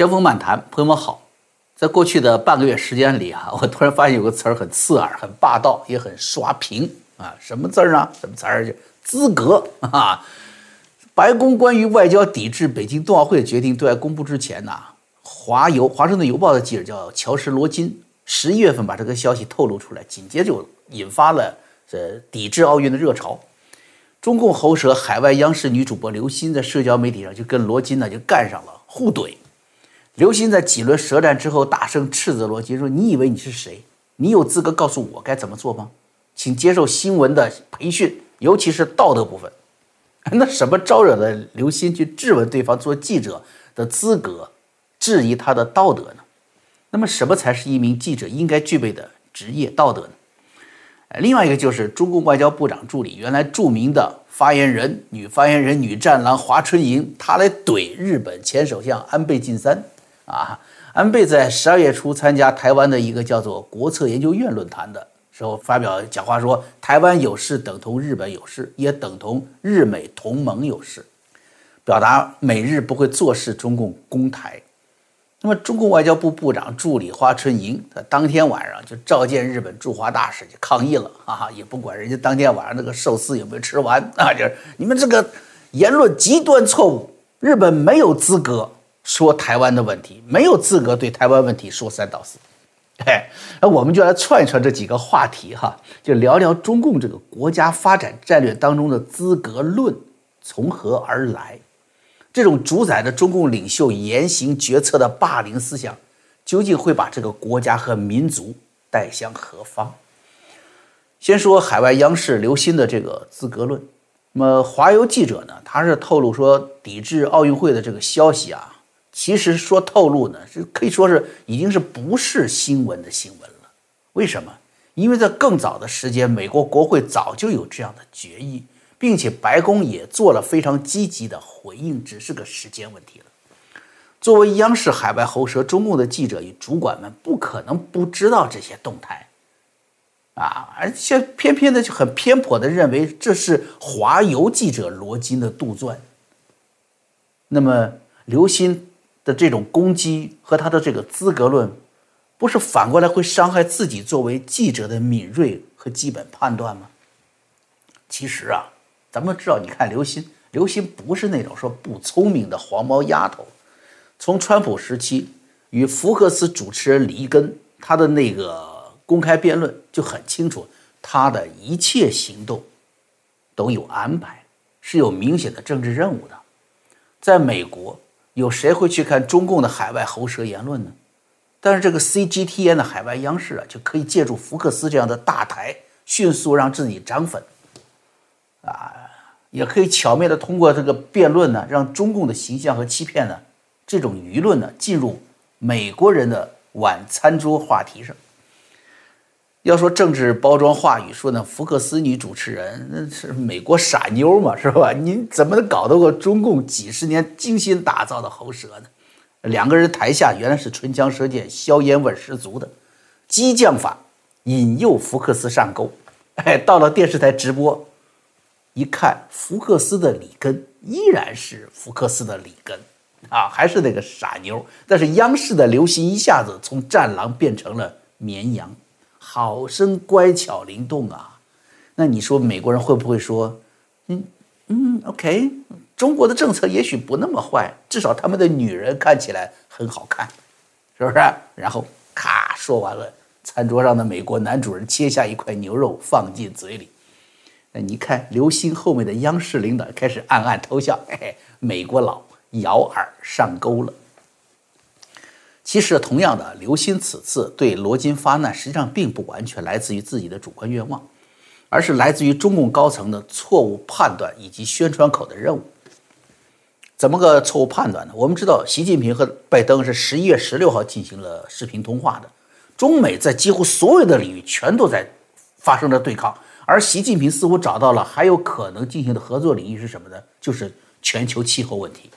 江峰漫谈，朋友们好。在过去的半个月时间里啊，我突然发现有个词儿很刺耳、很霸道，也很刷屏啊。什么字儿呢？什么词儿？资格啊！白宫关于外交抵制北京冬奥会的决定对外公布之前呢，华邮华盛顿邮报的记者叫乔什罗金，十一月份把这个消息透露出来，紧接着就引发了这抵制奥运的热潮。中共喉舌海外央视女主播刘鑫在社交媒体上就跟罗金呢就干上了互怼。刘鑫在几轮舌战之后，大声斥责罗金说：“你以为你是谁？你有资格告诉我该怎么做吗？请接受新闻的培训，尤其是道德部分。”那什么招惹了刘鑫去质问对方做记者的资格，质疑他的道德呢？那么什么才是一名记者应该具备的职业道德呢？另外一个就是中共外交部长助理，原来著名的发言人、女发言人、女战狼华春莹，她来怼日本前首相安倍晋三。啊，安倍在十二月初参加台湾的一个叫做国策研究院论坛的时候，发表讲话说，台湾有事等同日本有事，也等同日美同盟有事，表达美日不会坐视中共攻台。那么，中共外交部部长助理华春莹，他当天晚上就召见日本驻华大使去抗议了，哈哈，也不管人家当天晚上那个寿司有没有吃完啊，就是你们这个言论极端错误，日本没有资格。说台湾的问题没有资格对台湾问题说三道四，哎，那我们就来串一串这几个话题哈，就聊聊中共这个国家发展战略当中的资格论从何而来，这种主宰着中共领袖言行决策的霸凌思想，究竟会把这个国家和民族带向何方？先说海外央视刘鑫的这个资格论，那么华邮记者呢，他是透露说抵制奥运会的这个消息啊。其实说透露呢，是可以说是已经是不是新闻的新闻了。为什么？因为在更早的时间，美国国会早就有这样的决议，并且白宫也做了非常积极的回应，只是个时间问题了。作为央视海外喉舌，中共的记者与主管们不可能不知道这些动态啊，而且偏偏的就很偏颇的认为这是华邮记者罗金的杜撰。那么刘鑫。的这种攻击和他的这个资格论，不是反过来会伤害自己作为记者的敏锐和基本判断吗？其实啊，咱们知道，你看刘鑫，刘鑫不是那种说不聪明的黄毛丫头。从川普时期与福克斯主持人里根他的那个公开辩论就很清楚，他的一切行动都有安排，是有明显的政治任务的。在美国。有谁会去看中共的海外喉舌言论呢？但是这个 CGTN 的海外央视啊，就可以借助福克斯这样的大台，迅速让自己涨粉，啊，也可以巧妙的通过这个辩论呢，让中共的形象和欺骗呢，这种舆论呢，进入美国人的晚餐桌话题上。要说政治包装话语，说呢，福克斯女主持人那是美国傻妞嘛，是吧？你怎么能搞得过中共几十年精心打造的喉舌呢？两个人台下原来是唇枪舌剑、硝烟味十足的，激将法引诱福克斯上钩。哎，到了电视台直播，一看福克斯的里根依然是福克斯的里根啊，还是那个傻妞。但是央视的流行一下子从战狼变成了绵羊。好生乖巧灵动啊，那你说美国人会不会说，嗯嗯，OK，中国的政策也许不那么坏，至少他们的女人看起来很好看，是不是？然后咔说完了，餐桌上的美国男主人切下一块牛肉放进嘴里，那你看刘星后面的央视领导开始暗暗偷笑，嘿嘿，美国佬咬饵上钩了。其实，同样的，刘鑫此次对罗金发难，实际上并不完全来自于自己的主观愿望，而是来自于中共高层的错误判断以及宣传口的任务。怎么个错误判断呢？我们知道，习近平和拜登是十一月十六号进行了视频通话的，中美在几乎所有的领域全都在发生着对抗，而习近平似乎找到了还有可能进行的合作领域是什么呢？就是全球气候问题。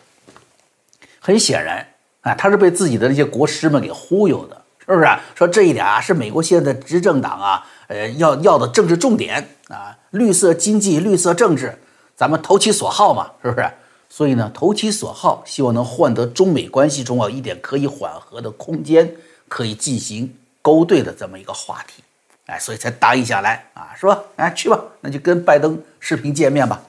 很显然。啊，他是被自己的那些国师们给忽悠的，是不是？说这一点啊，是美国现在执政党啊，呃，要要的政治重点啊，绿色经济、绿色政治，咱们投其所好嘛，是不是？所以呢，投其所好，希望能换得中美关系中啊一点可以缓和的空间，可以进行勾兑的这么一个话题，哎，所以才答应下来啊，是吧？哎，去吧，那就跟拜登视频见面吧。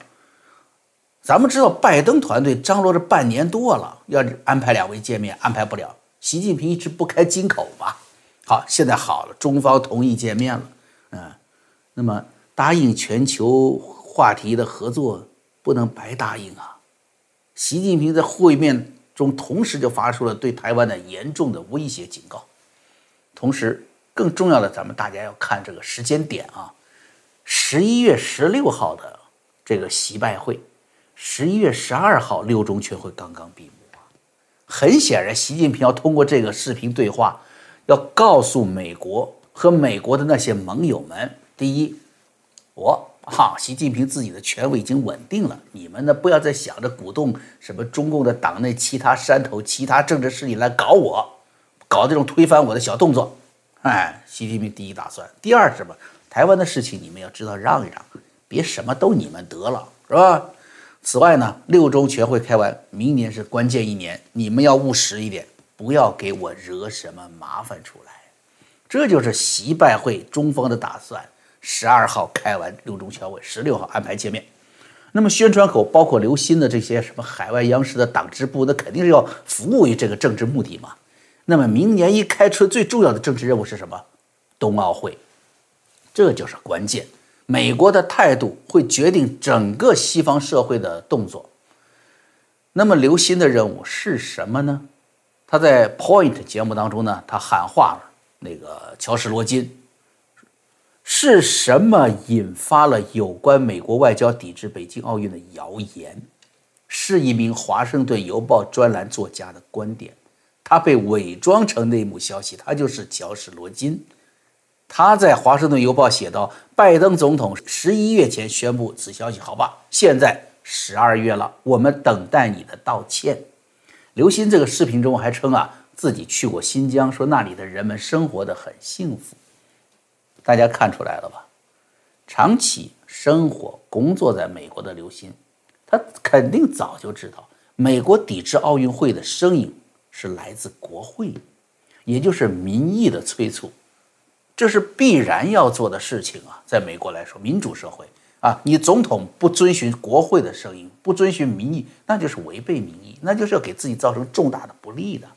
咱们知道，拜登团队张罗着半年多了，要安排两位见面，安排不了。习近平一直不开金口吧？好，现在好了，中方同意见面了，嗯，那么答应全球话题的合作不能白答应啊。习近平在会面中同时就发出了对台湾的严重的威胁警告，同时更重要的，咱们大家要看这个时间点啊，十一月十六号的这个习拜会，十一月十二号六中全会刚刚闭幕啊，很显然，习近平要通过这个视频对话，要告诉美国和美国的那些盟友们，第一，我。哈，习近平自己的权威已经稳定了，你们呢不要再想着鼓动什么中共的党内其他山头、其他政治势力来搞我，搞这种推翻我的小动作。哎，习近平第一打算，第二什么？台湾的事情你们要知道让一让，别什么都你们得了，是吧？此外呢，六中全会开完，明年是关键一年，你们要务实一点，不要给我惹什么麻烦出来。这就是习拜会中方的打算。十二号开完六中全会，十六号安排见面。那么宣传口包括刘鑫的这些什么海外央视的党支部，那肯定是要服务于这个政治目的嘛。那么明年一开春最重要的政治任务是什么？冬奥会，这就是关键。美国的态度会决定整个西方社会的动作。那么刘鑫的任务是什么呢？他在 Point 节目当中呢，他喊话了那个乔什罗金。是什么引发了有关美国外交抵制北京奥运的谣言？是一名《华盛顿邮报》专栏作家的观点，他被伪装成内幕消息，他就是乔什·罗金。他在《华盛顿邮报》写道：“拜登总统十一月前宣布此消息，好吧？现在十二月了，我们等待你的道歉。”刘鑫这个视频中还称啊，自己去过新疆，说那里的人们生活的很幸福。大家看出来了吧？长期生活工作在美国的刘鑫，他肯定早就知道，美国抵制奥运会的声音是来自国会，也就是民意的催促，这是必然要做的事情啊！在美国来说，民主社会啊，你总统不遵循国会的声音，不遵循民意，那就是违背民意，那就是要给自己造成重大的不利的。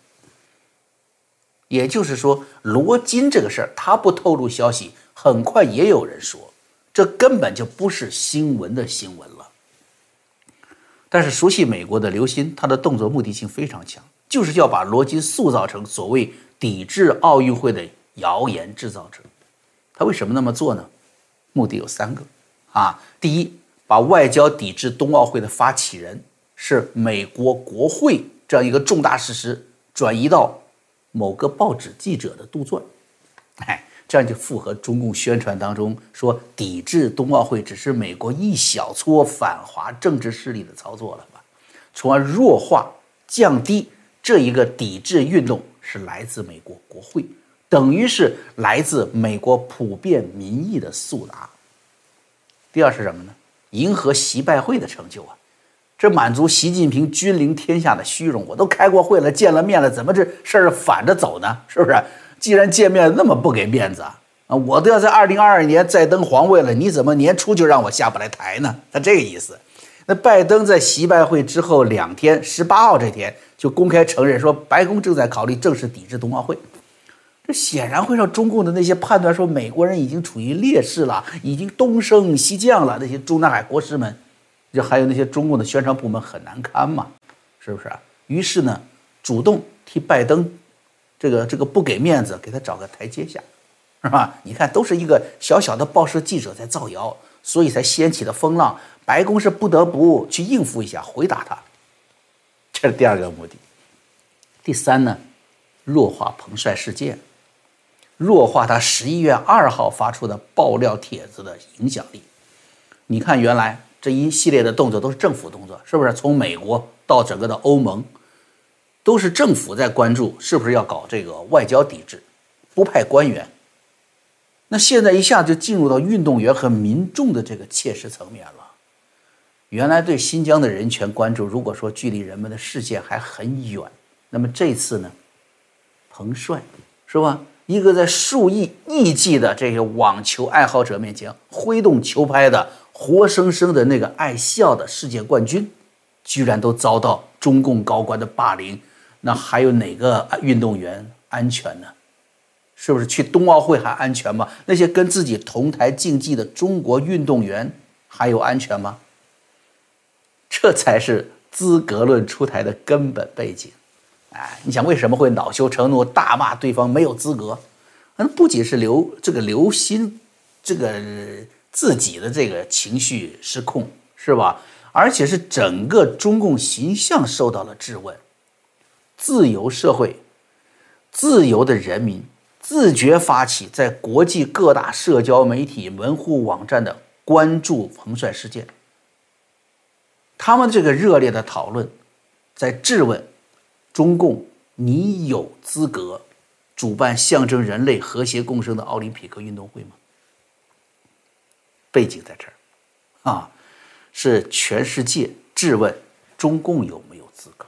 也就是说，罗金这个事儿，他不透露消息，很快也有人说，这根本就不是新闻的新闻了。但是熟悉美国的刘鑫，他的动作目的性非常强，就是要把罗金塑造成所谓抵制奥运会的谣言制造者。他为什么那么做呢？目的有三个啊。第一，把外交抵制冬奥会的发起人是美国国会这样一个重大事实转移到。某个报纸记者的杜撰，哎，这样就符合中共宣传当中说抵制冬奥会只是美国一小撮反华政治势力的操作了吧？从而弱化、降低这一个抵制运动是来自美国国会，等于是来自美国普遍民意的速达。第二是什么呢？迎合习拜会的成就啊！这满足习近平君临天下的虚荣，我都开过会了，见了面了，怎么这事儿反着走呢？是不是？既然见面那么不给面子啊，啊，我都要在二零二二年再登皇位了，你怎么年初就让我下不来台呢？他这个意思。那拜登在习拜会之后两天，十八号这天就公开承认说，白宫正在考虑正式抵制冬奥会。这显然会让中共的那些判断说美国人已经处于劣势了，已经东升西降了，那些中南海国师们。就还有那些中共的宣传部门很难堪嘛，是不是？于是呢，主动替拜登，这个这个不给面子，给他找个台阶下，是吧？你看，都是一个小小的报社记者在造谣，所以才掀起的风浪。白宫是不得不去应付一下，回答他。这是第二个目的。第三呢，弱化彭帅事件，弱化他十一月二号发出的爆料帖子的影响力。你看，原来。这一系列的动作都是政府动作，是不是？从美国到整个的欧盟，都是政府在关注，是不是要搞这个外交抵制，不派官员。那现在一下就进入到运动员和民众的这个切实层面了。原来对新疆的人权关注，如果说距离人们的视线还很远，那么这次呢，彭帅是吧？一个在数亿亿计的这些网球爱好者面前挥动球拍的活生生的那个爱笑的世界冠军，居然都遭到中共高官的霸凌，那还有哪个运动员安全呢？是不是去冬奥会还安全吗？那些跟自己同台竞技的中国运动员还有安全吗？这才是资格论出台的根本背景。哎，你想为什么会恼羞成怒，大骂对方没有资格？那不仅是刘这个刘鑫这个自己的这个情绪失控是吧？而且是整个中共形象受到了质问。自由社会，自由的人民自觉发起在国际各大社交媒体门户网站的关注彭帅事件。他们这个热烈的讨论，在质问。中共，你有资格主办象征人类和谐共生的奥林匹克运动会吗？背景在这儿，啊，是全世界质问中共有没有资格。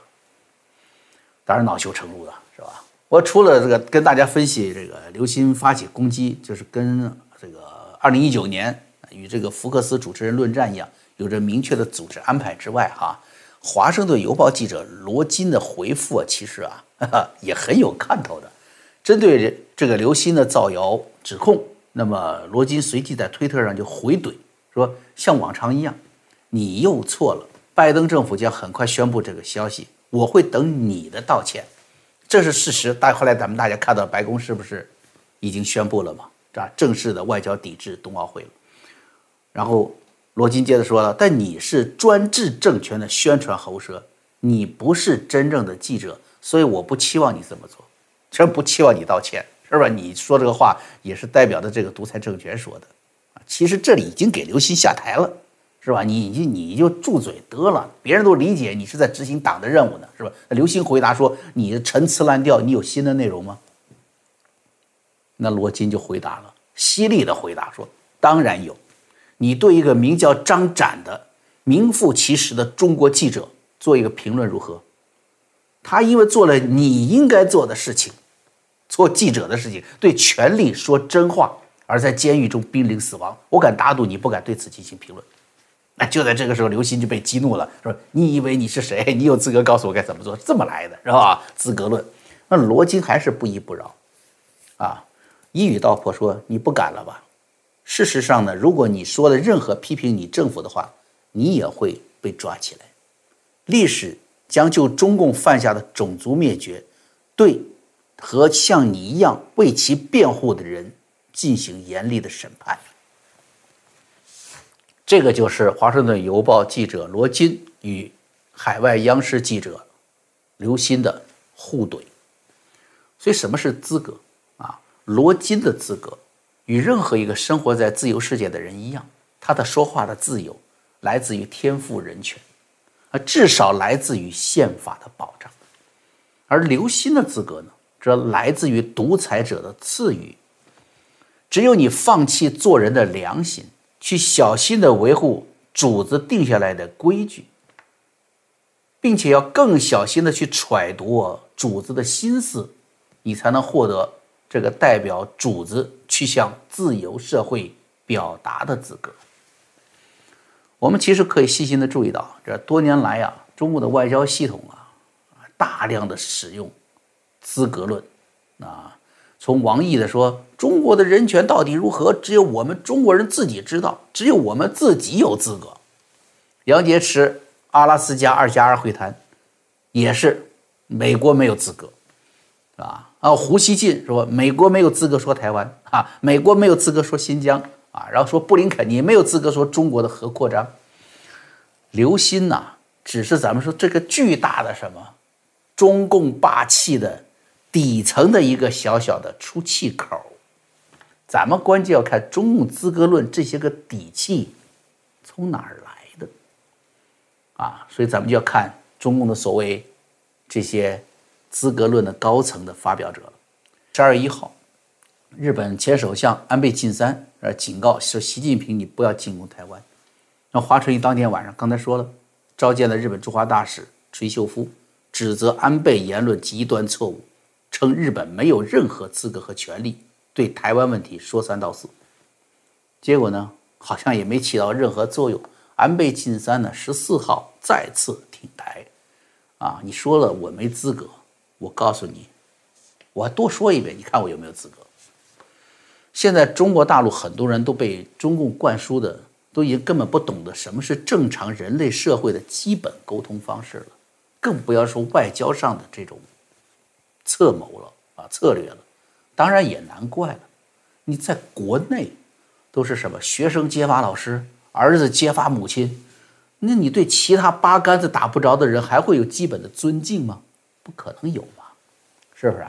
当然恼羞成怒了，是吧？我除了这个跟大家分析这个刘鑫发起攻击，就是跟这个二零一九年与这个福克斯主持人论战一样，有着明确的组织安排之外，哈。华盛顿邮报记者罗金的回复啊，其实啊 也很有看头的。针对这个刘鑫的造谣指控，那么罗金随即在推特上就回怼说：“像往常一样，你又错了。拜登政府将很快宣布这个消息，我会等你的道歉，这是事实。但后来咱们大家看到白宫是不是已经宣布了嘛？啊，正式的外交抵制冬奥会了。然后。”罗金接着说了：“但你是专制政权的宣传喉舌，你不是真正的记者，所以我不期望你这么做，真不期望你道歉，是吧？你说这个话也是代表着这个独裁政权说的啊。其实这里已经给刘鑫下台了，是吧？你你你就住嘴得了，别人都理解你是在执行党的任务呢，是吧？”那刘鑫回答说：“你的陈词滥调，你有新的内容吗？”那罗金就回答了，犀利的回答说：“当然有。”你对一个名叫张展的名副其实的中国记者做一个评论如何？他因为做了你应该做的事情，做记者的事情，对权力说真话，而在监狱中濒临死亡。我敢打赌你不敢对此进行评论。那就在这个时候，刘鑫就被激怒了，说：“你以为你是谁？你有资格告诉我该怎么做？这么来的是吧？资格论。”那罗金还是不依不饶，啊，一语道破说：“你不敢了吧？”事实上呢，如果你说的任何批评你政府的话，你也会被抓起来。历史将就中共犯下的种族灭绝，对和像你一样为其辩护的人进行严厉的审判。这个就是《华盛顿邮报》记者罗金与海外央视记者刘鑫的互怼。所以，什么是资格啊？罗金的资格。与任何一个生活在自由世界的人一样，他的说话的自由来自于天赋人权，啊，至少来自于宪法的保障。而刘心的资格呢，则来自于独裁者的赐予。只有你放弃做人的良心，去小心的维护主子定下来的规矩，并且要更小心的去揣度主子的心思，你才能获得。这个代表主子去向自由社会表达的资格，我们其实可以细心的注意到，这多年来啊，中国的外交系统啊，大量的使用资格论，啊，从王毅的说中国的人权到底如何，只有我们中国人自己知道，只有我们自己有资格。杨洁篪阿拉斯加二加二会谈，也是美国没有资格，啊。啊，胡锡进说美国没有资格说台湾啊，美国没有资格说新疆啊，然后说布林肯你没有资格说中国的核扩张。刘鑫呐，只是咱们说这个巨大的什么中共霸气的底层的一个小小的出气口，咱们关键要看中共资格论这些个底气从哪儿来的啊，所以咱们就要看中共的所谓这些。资格论的高层的发表者了。十二月一号，日本前首相安倍晋三呃警告说：“习近平，你不要进攻台湾。”那华春莹当天晚上刚才说了，召见了日本驻华大使垂秀夫，指责安倍言论极端错误，称日本没有任何资格和权利对台湾问题说三道四。结果呢，好像也没起到任何作用。安倍晋三呢，十四号再次挺台，啊，你说了我没资格，我告诉你，我多说一遍，你看我有没有资格？现在中国大陆很多人都被中共灌输的。都已经根本不懂得什么是正常人类社会的基本沟通方式了，更不要说外交上的这种策谋了啊策略了。当然也难怪了，你在国内都是什么学生揭发老师，儿子揭发母亲，那你对其他八竿子打不着的人还会有基本的尊敬吗？不可能有嘛，是不是？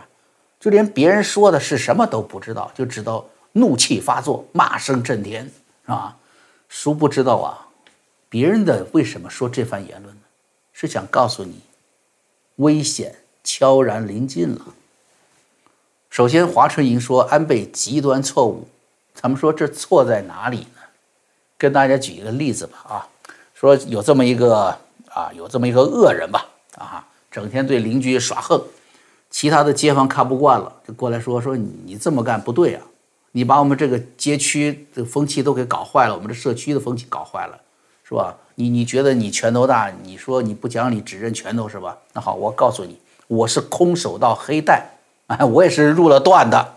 就连别人说的是什么都不知道，就知道怒气发作，骂声震天，是吧？殊不知道啊，别人的为什么说这番言论呢？是想告诉你，危险悄然临近了。首先，华春莹说安倍极端错误，咱们说这错在哪里呢？跟大家举一个例子吧啊，说有这么一个啊，有这么一个恶人吧啊，整天对邻居耍横，其他的街坊看不惯了，就过来说说你这么干不对啊。你把我们这个街区的风气都给搞坏了，我们这社区的风气搞坏了，是吧？你你觉得你拳头大，你说你不讲理，只认拳头是吧？那好，我告诉你，我是空手道黑带，啊，我也是入了段的。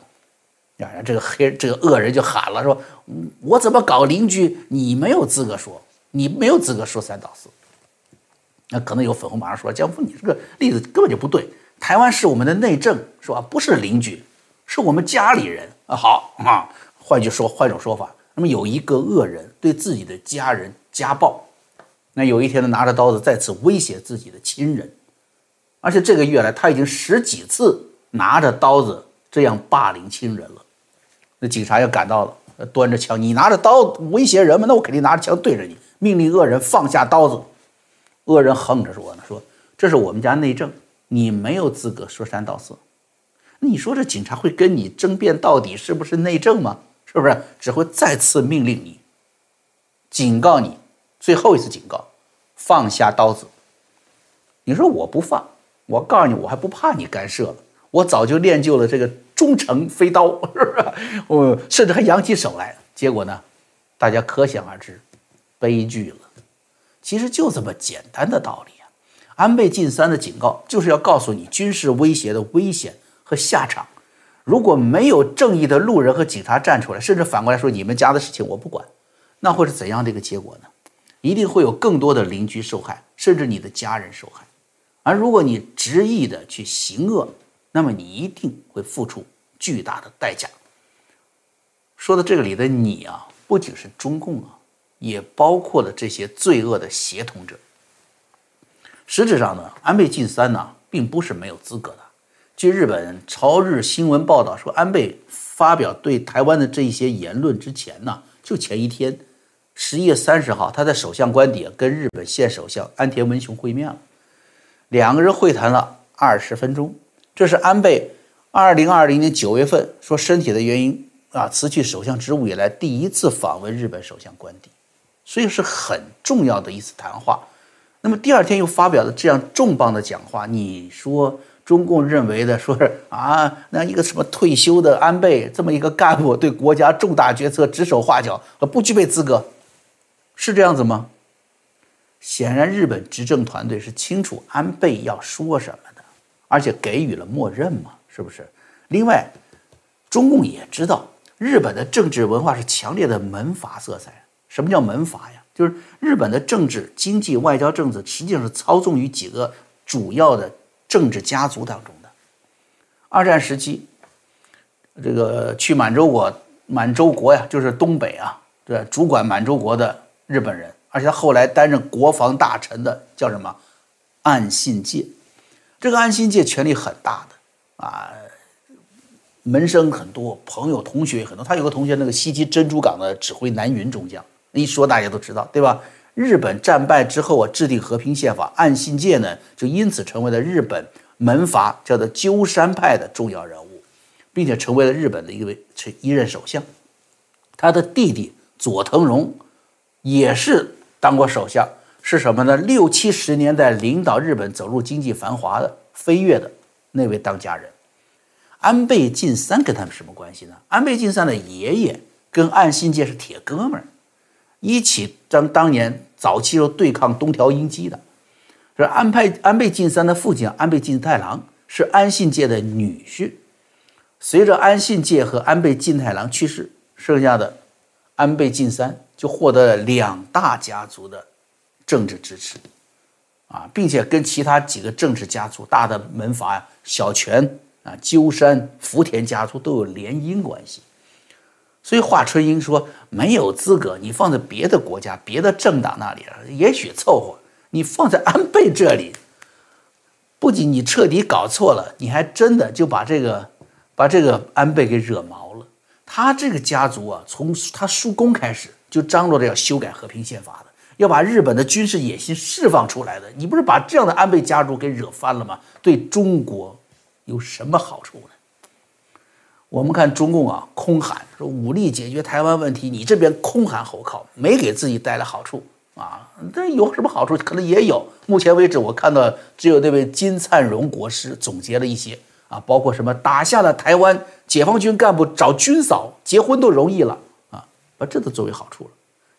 呀，这个黑这个恶人就喊了，说，我怎么搞邻居？你没有资格说，你没有资格说三道四。那可能有粉红马上说，江夫，你这个例子根本就不对。台湾是我们的内政，是吧？不是邻居，是我们家里人。啊，好啊，换句说，换种说法，那么有一个恶人对自己的家人家暴，那有一天呢，拿着刀子再次威胁自己的亲人，而且这个月来他已经十几次拿着刀子这样霸凌亲人了。那警察要赶到了，端着枪，你拿着刀威胁人们，那我肯定拿着枪对着你，命令恶人放下刀子。恶人横着说呢，说这是我们家内政，你没有资格说三道四。你说这警察会跟你争辩到底是不是内政吗？是不是只会再次命令你，警告你，最后一次警告，放下刀子。你说我不放，我告诉你，我还不怕你干涉了。我早就练就了这个忠诚飞刀，是不是？我甚至还扬起手来。结果呢，大家可想而知，悲剧了。其实就这么简单的道理啊！安倍晋三的警告就是要告诉你军事威胁的危险。和下场，如果没有正义的路人和警察站出来，甚至反过来说你们家的事情我不管，那会是怎样的一个结果呢？一定会有更多的邻居受害，甚至你的家人受害。而如果你执意的去行恶，那么你一定会付出巨大的代价。说到这个里的你啊，不仅是中共啊，也包括了这些罪恶的协同者。实质上呢，安倍晋三呢，并不是没有资格的。据日本朝日新闻报道说，安倍发表对台湾的这一些言论之前呢，就前一天，十一月三十号，他在首相官邸跟日本现首相安田文雄会面了，两个人会谈了二十分钟。这是安倍二零二零年九月份说身体的原因啊辞去首相职务以来第一次访问日本首相官邸，所以是很重要的一次谈话。那么第二天又发表了这样重磅的讲话，你说？中共认为的说是啊，那一个什么退休的安倍这么一个干部对国家重大决策指手画脚，呃，不具备资格，是这样子吗？显然，日本执政团队是清楚安倍要说什么的，而且给予了默认嘛，是不是？另外，中共也知道日本的政治文化是强烈的门阀色彩。什么叫门阀呀？就是日本的政治、经济、外交、政策实际上是操纵于几个主要的。政治家族当中的，二战时期，这个去满洲国，满洲国呀，就是东北啊，对，主管满洲国的日本人，而且他后来担任国防大臣的叫什么？岸信介。这个岸信介权力很大的啊，门生很多，朋友同学也很多。他有个同学，那个袭击珍珠港的指挥南云中将，一说大家都知道，对吧？日本战败之后啊，制定和平宪法，岸信介呢就因此成为了日本门阀叫做鸠山派的重要人物，并且成为了日本的一位一任首相。他的弟弟佐藤荣也是当过首相，是什么呢？六七十年代领导日本走入经济繁华的飞跃的那位当家人。安倍晋三跟他们什么关系呢？安倍晋三的爷爷跟岸信介是铁哥们儿，一起当当年早期时候对抗东条英机的。这安倍安倍晋三的父亲安倍晋太郎是安信介的女婿。随着安信介和安倍晋太郎去世，剩下的安倍晋三就获得了两大家族的政治支持，啊，并且跟其他几个政治家族大的门阀呀，小泉。啊，鸠山、福田家族都有联姻关系，所以华春莹说没有资格，你放在别的国家、别的政党那里也许凑合。你放在安倍这里，不仅你彻底搞错了，你还真的就把这个把这个安倍给惹毛了。他这个家族啊，从他叔公开始就张罗着要修改和平宪法的，要把日本的军事野心释放出来的。你不是把这样的安倍家族给惹翻了吗？对中国。有什么好处呢？我们看中共啊，空喊说武力解决台湾问题，你这边空喊吼靠，没给自己带来好处啊。但有什么好处？可能也有。目前为止，我看到只有那位金灿荣国师总结了一些啊，包括什么打下了台湾，解放军干部找军嫂结婚都容易了啊，把这都作为好处了。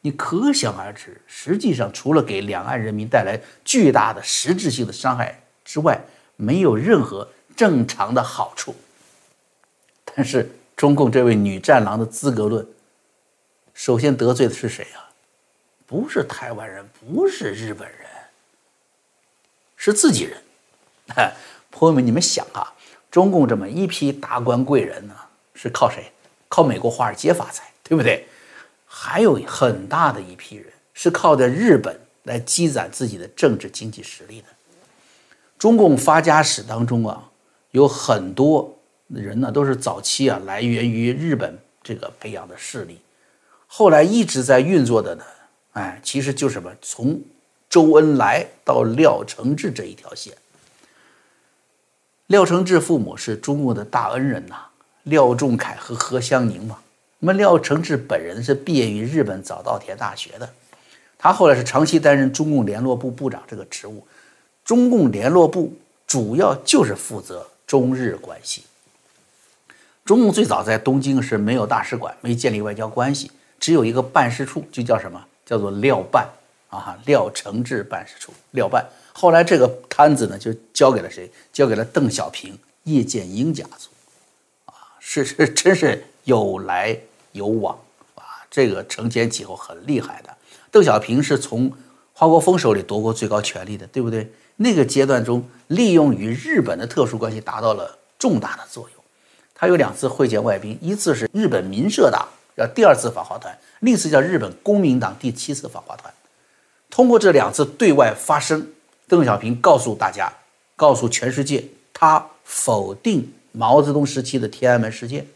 你可想而知，实际上除了给两岸人民带来巨大的实质性的伤害之外，没有任何。正常的好处，但是中共这位女战狼的资格论，首先得罪的是谁啊？不是台湾人，不是日本人，是自己人。朋友们，你们想啊，中共这么一批达官贵人呢，是靠谁？靠美国华尔街发财，对不对？还有很大的一批人是靠着日本来积攒自己的政治经济实力的。中共发家史当中啊。有很多人呢，都是早期啊来源于日本这个培养的势力，后来一直在运作的呢，哎，其实就是什么，从周恩来到廖承志这一条线。廖承志父母是中国的大恩人呐，廖仲恺和何香凝嘛。那么廖承志本人是毕业于日本早稻田大学的，他后来是长期担任中共联络部部长这个职务，中共联络部主要就是负责。中日关系，中共最早在东京是没有大使馆，没建立外交关系，只有一个办事处，就叫什么？叫做廖办啊，廖承志办事处，廖办。后来这个摊子呢，就交给了谁？交给了邓小平、叶剑英家族，啊，是是，真是有来有往啊，这个承前启后很厉害的。邓小平是从华国锋手里夺过最高权力的，对不对？那个阶段中，利用与日本的特殊关系达到了重大的作用。他有两次会见外宾，一次是日本民社党叫第二次访华团，另一次叫日本公民党第七次访华团。通过这两次对外发声，邓小平告诉大家，告诉全世界，他否定毛泽东时期的天安门事件，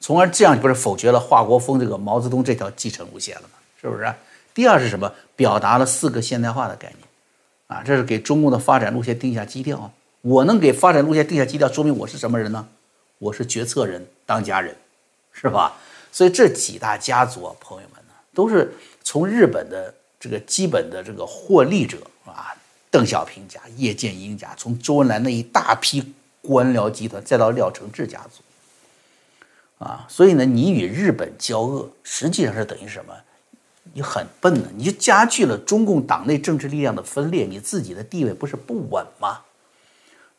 从而这样不是否决了华国锋这个毛泽东这条继承路线了吗？是不是？第二是什么？表达了四个现代化的概念。啊，这是给中共的发展路线定下基调。我能给发展路线定下基调，说明我是什么人呢？我是决策人、当家人，是吧？所以这几大家族啊，朋友们呢，都是从日本的这个基本的这个获利者啊，邓小平家、叶剑英家，从周恩来那一大批官僚集团，再到廖承志家族，啊，所以呢，你与日本交恶，实际上是等于什么？你很笨呢，你就加剧了中共党内政治力量的分裂，你自己的地位不是不稳吗？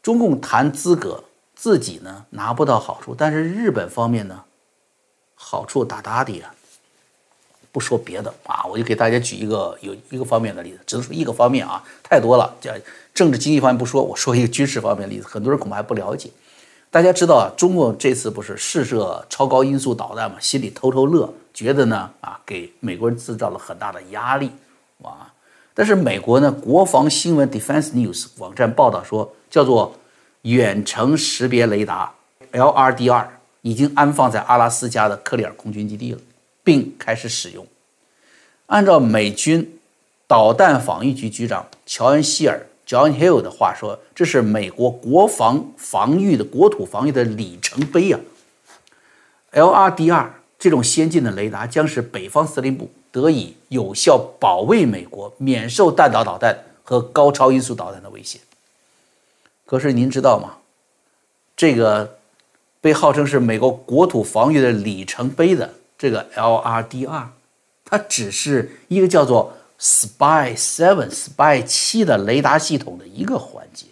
中共谈资格，自己呢拿不到好处，但是日本方面呢，好处大大的呀。不说别的。啊，我就给大家举一个有一个方面的例子，只能说一个方面啊，太多了。叫政治经济方面不说，我说一个军事方面的例子，很多人恐怕还不了解。大家知道啊，中国这次不是试射超高音速导弹嘛，心里偷偷乐。觉得呢啊，给美国人制造了很大的压力，啊，但是美国呢，国防新闻 Defense News 网站报道说，叫做远程识别雷达 LRDR 已经安放在阿拉斯加的克里尔空军基地了，并开始使用。按照美军导弹防御局局长乔恩希尔 John Hill 的话说，这是美国国防防御的国土防御的里程碑啊，LRDR。这种先进的雷达将使北方司令部得以有效保卫美国免受弹道导弹和高超音速导弹的威胁。可是您知道吗？这个被号称是美国国土防御的里程碑的这个 LRDR，它只是一个叫做 Spy Seven、Spy 七的雷达系统的一个环节，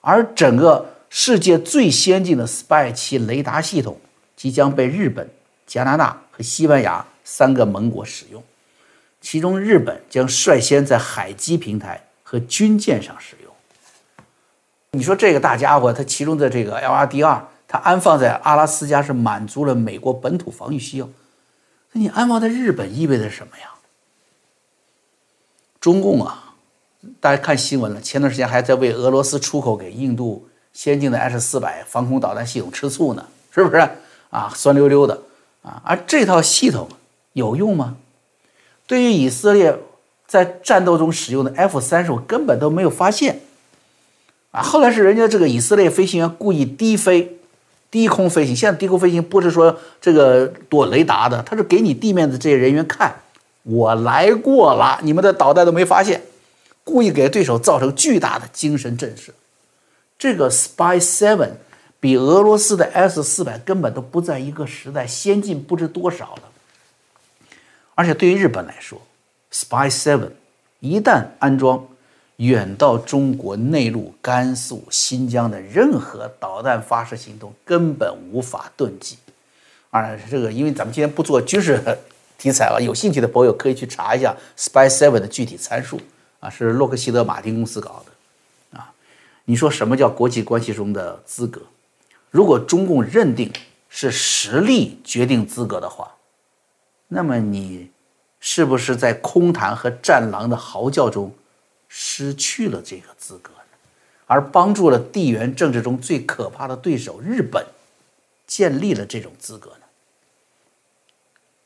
而整个世界最先进的 Spy 七雷达系统即将被日本、加拿大和西班牙。三个盟国使用，其中日本将率先在海基平台和军舰上使用。你说这个大家伙，它其中的这个 LRDR，它安放在阿拉斯加是满足了美国本土防御需要。那你安放在日本意味着什么呀？中共啊，大家看新闻了，前段时间还在为俄罗斯出口给印度先进的 S 四百防空导弹系统吃醋呢，是不是啊？酸溜溜的啊！而这套系统。有用吗？对于以色列在战斗中使用的 F 三十五根本都没有发现，啊，后来是人家这个以色列飞行员故意低飞、低空飞行。现在低空飞行不是说这个躲雷达的，他是给你地面的这些人员看，我来过了，你们的导弹都没发现，故意给对手造成巨大的精神震慑。这个 Spy Seven 比俄罗斯的 S 四百根本都不在一个时代，先进不知多少了。而且对于日本来说，Spy Seven 一旦安装，远到中国内陆、甘肃、新疆的任何导弹发射行动根本无法遁迹。啊，这个因为咱们今天不做军事题材了，有兴趣的朋友可以去查一下 Spy Seven 的具体参数。啊，是洛克希德马丁公司搞的。啊，你说什么叫国际关系中的资格？如果中共认定是实力决定资格的话。那么你是不是在空谈和战狼的嚎叫中失去了这个资格？而帮助了地缘政治中最可怕的对手日本建立了这种资格呢？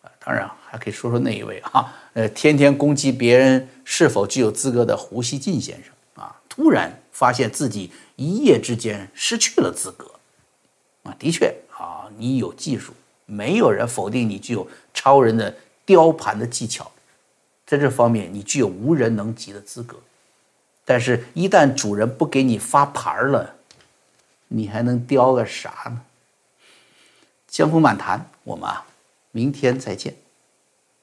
啊，当然还可以说说那一位啊，呃，天天攻击别人是否具有资格的胡锡进先生啊，突然发现自己一夜之间失去了资格啊，的确啊，你有技术。没有人否定你具有超人的雕盘的技巧，在这方面你具有无人能及的资格。但是，一旦主人不给你发牌了，你还能叼个啥呢？江湖漫谈，我们啊，明天再见。